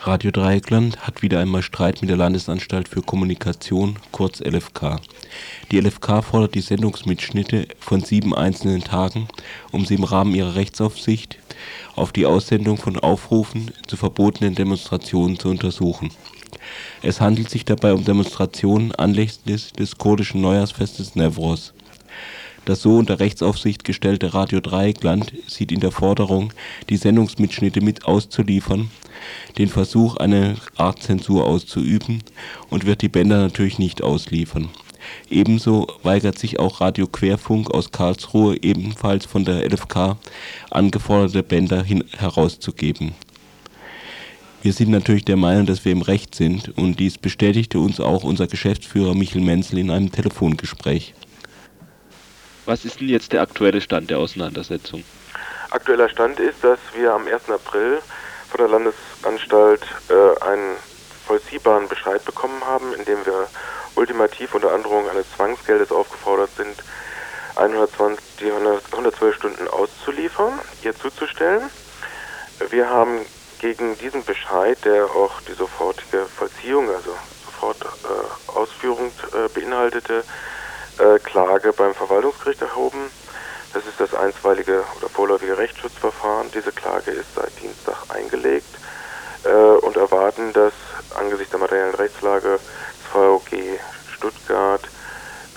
Radio Dreieckland hat wieder einmal Streit mit der Landesanstalt für Kommunikation, kurz LFK. Die LFK fordert die Sendungsmitschnitte von sieben einzelnen Tagen, um sie im Rahmen ihrer Rechtsaufsicht auf die Aussendung von Aufrufen zu verbotenen Demonstrationen zu untersuchen. Es handelt sich dabei um Demonstrationen anlässlich des kurdischen Neujahrsfestes Newroz. Das so unter Rechtsaufsicht gestellte Radio Dreieckland sieht in der Forderung, die Sendungsmitschnitte mit auszuliefern den Versuch, eine Art Zensur auszuüben und wird die Bänder natürlich nicht ausliefern. Ebenso weigert sich auch Radio Querfunk aus Karlsruhe, ebenfalls von der LFK, angeforderte Bänder herauszugeben. Wir sind natürlich der Meinung, dass wir im Recht sind und dies bestätigte uns auch unser Geschäftsführer Michel Menzel in einem Telefongespräch. Was ist denn jetzt der aktuelle Stand der Auseinandersetzung? Aktueller Stand ist, dass wir am 1. April von der Landesanstalt äh, einen vollziehbaren Bescheid bekommen haben, in dem wir ultimativ unter Androhung eines Zwangsgeldes aufgefordert sind, 120, die 100, 112 Stunden auszuliefern, ihr zuzustellen. Wir haben gegen diesen Bescheid, der auch die sofortige Vollziehung, also sofort äh, Ausführung äh, beinhaltete, äh, Klage beim Verwaltungsgericht erhoben. Das ist das einstweilige oder vorläufige Rechtsschutzverfahren. Diese Klage ist seit Dienstag eingelegt äh, und erwarten, dass angesichts der materiellen Rechtslage des VOG Stuttgart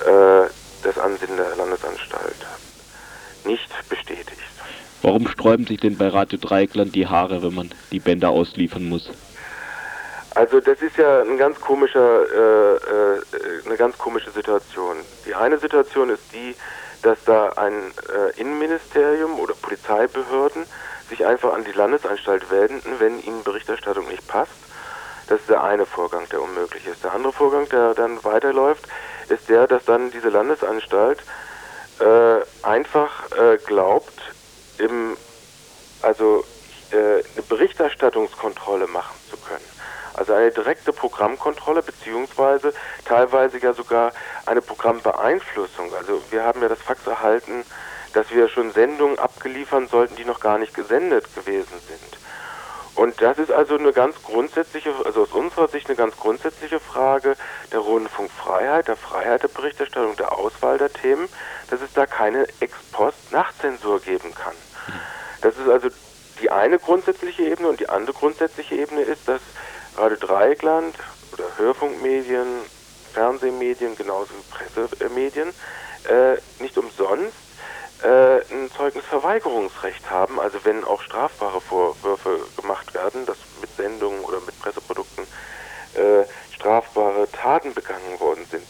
äh, das Ansinnen der Landesanstalt nicht bestätigt. Warum sträuben sich denn bei Radio Dreieckland die Haare, wenn man die Bänder ausliefern muss? Also das ist ja ein ganz komischer, äh, äh, eine ganz komische Situation. Die eine Situation ist die, dass da ein äh, Innenministerium oder Polizeibehörden sich einfach an die Landesanstalt wenden, wenn ihnen Berichterstattung nicht passt. Das ist der eine Vorgang, der unmöglich ist. Der andere Vorgang, der dann weiterläuft, ist der, dass dann diese Landesanstalt äh, einfach äh, glaubt, im, also äh, eine Berichterstattungskontrolle machen zu können. Also eine direkte Programmkontrolle beziehungsweise teilweise ja sogar eine Programmbeeinflussung. Also wir haben ja das Fax erhalten, dass wir schon Sendungen abgeliefern sollten, die noch gar nicht gesendet gewesen sind. Und das ist also eine ganz grundsätzliche, also aus unserer Sicht eine ganz grundsätzliche Frage der Rundfunkfreiheit, der Freiheit der Berichterstattung, der Auswahl der Themen, dass es da keine Ex-Post-Nachzensur geben kann. Das ist also die eine grundsätzliche Ebene und die andere grundsätzliche Ebene ist, dass Radio Dreieckland oder Hörfunkmedien, Fernsehmedien, genauso wie Pressemedien, äh, nicht umsonst äh, ein Zeugnisverweigerungsrecht haben. Also wenn auch strafbare Vorwürfe gemacht werden, dass mit Sendungen oder mit Presseprodukten äh, strafbare Taten begangen worden sind.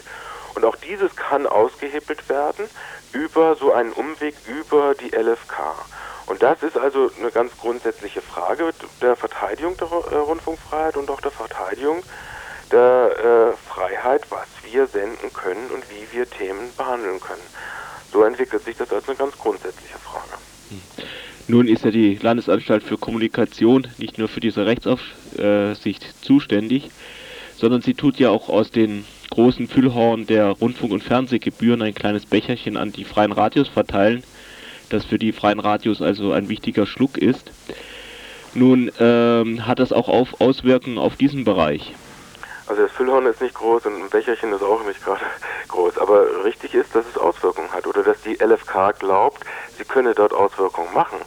Und auch dieses kann ausgehebelt werden über so einen Umweg über die LFK. Und das ist also eine ganz grundsätzliche Frage der Verteidigung der äh, Rundfunkfreiheit und auch der Verteidigung der äh, Freiheit, was wir senden können und wie wir Themen behandeln können. So entwickelt sich das als eine ganz grundsätzliche Frage. Nun ist ja die Landesanstalt für Kommunikation nicht nur für diese Rechtsaufsicht zuständig, sondern sie tut ja auch aus den großen Füllhorn der Rundfunk- und Fernsehgebühren ein kleines Becherchen an die freien Radios verteilen das für die freien Radios also ein wichtiger Schluck ist. Nun ähm, hat das auch auf Auswirkungen auf diesen Bereich. Also das Füllhorn ist nicht groß und ein Becherchen ist auch nicht gerade groß. Aber richtig ist, dass es Auswirkungen hat oder dass die LFK glaubt, sie könne dort Auswirkungen machen.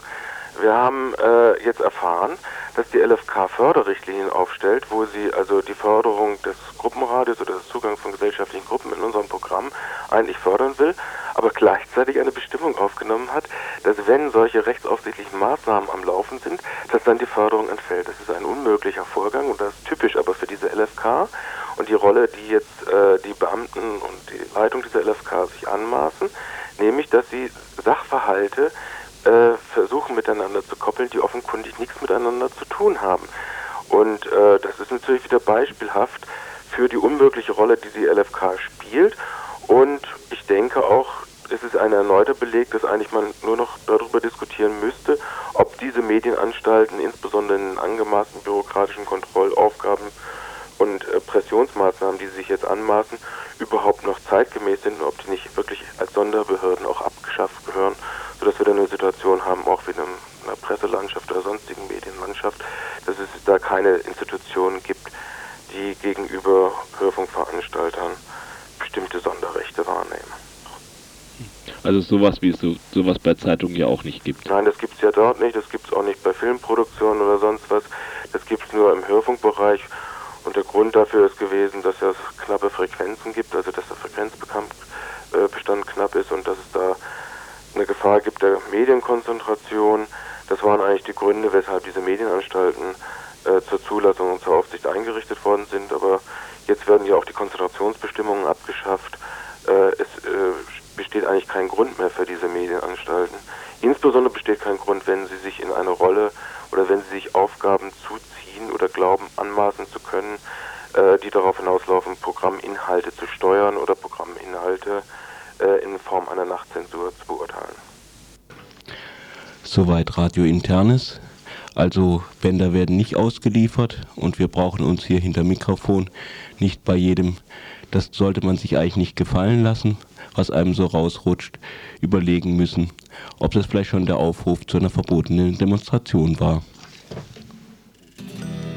Wir haben äh, jetzt erfahren, dass die LFK Förderrichtlinien aufstellt, wo sie also die Förderung des Gruppenradios oder des Zugangs von gesellschaftlichen Gruppen in unserem Programm eigentlich fördern will, aber gleichzeitig eine Bestimmung aufgenommen hat, dass wenn solche rechtsaufsichtlichen Maßnahmen am Laufen sind, dass dann die Förderung entfällt. Das ist ein unmöglicher Vorgang und das ist typisch aber für diese LFK und die Rolle, die jetzt äh, die Beamten und die Leitung dieser LFK sich anmaßen, nämlich dass sie Sachverhalte äh, versuchen miteinander zu koppeln, die offenkundig nichts miteinander zu tun haben. Und äh, das ist natürlich wieder beispielhaft für die unmögliche Rolle, die die LFK spielt. Und ich denke auch, es ist ein erneuter Beleg, dass eigentlich man nur noch darüber diskutieren müsste, ob diese Medienanstalten, insbesondere in angemaßten bürokratischen Kontrollaufgaben und äh, Pressionsmaßnahmen, die sie sich jetzt anmaßen, überhaupt noch zeitgemäß sind und ob die nicht wirklich als Sonderbehörden auch abgeschafft gehören sodass wir dann eine Situation haben, auch wie in einer Presselandschaft oder sonstigen Medienlandschaft, dass es da keine Institutionen gibt, Also sowas wie so, sowas bei Zeitungen ja auch nicht gibt. Nein, das gibt es ja dort nicht, das gibt es auch nicht bei Filmproduktionen oder sonst was. Das gibt es nur im Hörfunkbereich. Und der Grund dafür ist gewesen, dass es knappe Frequenzen gibt, also dass der Frequenzbestand äh, knapp ist und dass es da eine Gefahr gibt der Medienkonzentration. Das waren eigentlich die Gründe, weshalb diese Medienanstalten äh, zur Zulassung und zur Aufsicht eingerichtet worden sind. Aber jetzt werden ja auch die Konzentrationsbestimmungen abgeschafft. Äh, es äh, besteht eigentlich kein Grund mehr für diese Medienanstalten. Insbesondere besteht kein Grund, wenn sie sich in eine Rolle oder wenn sie sich Aufgaben zuziehen oder glauben, anmaßen zu können, äh, die darauf hinauslaufen, Programminhalte zu steuern oder Programminhalte äh, in Form einer Nachtzensur zu beurteilen. Soweit Radio Internes. Also Bänder werden nicht ausgeliefert und wir brauchen uns hier hinter Mikrofon nicht bei jedem, das sollte man sich eigentlich nicht gefallen lassen, was einem so rausrutscht, überlegen müssen, ob das vielleicht schon der Aufruf zu einer verbotenen Demonstration war.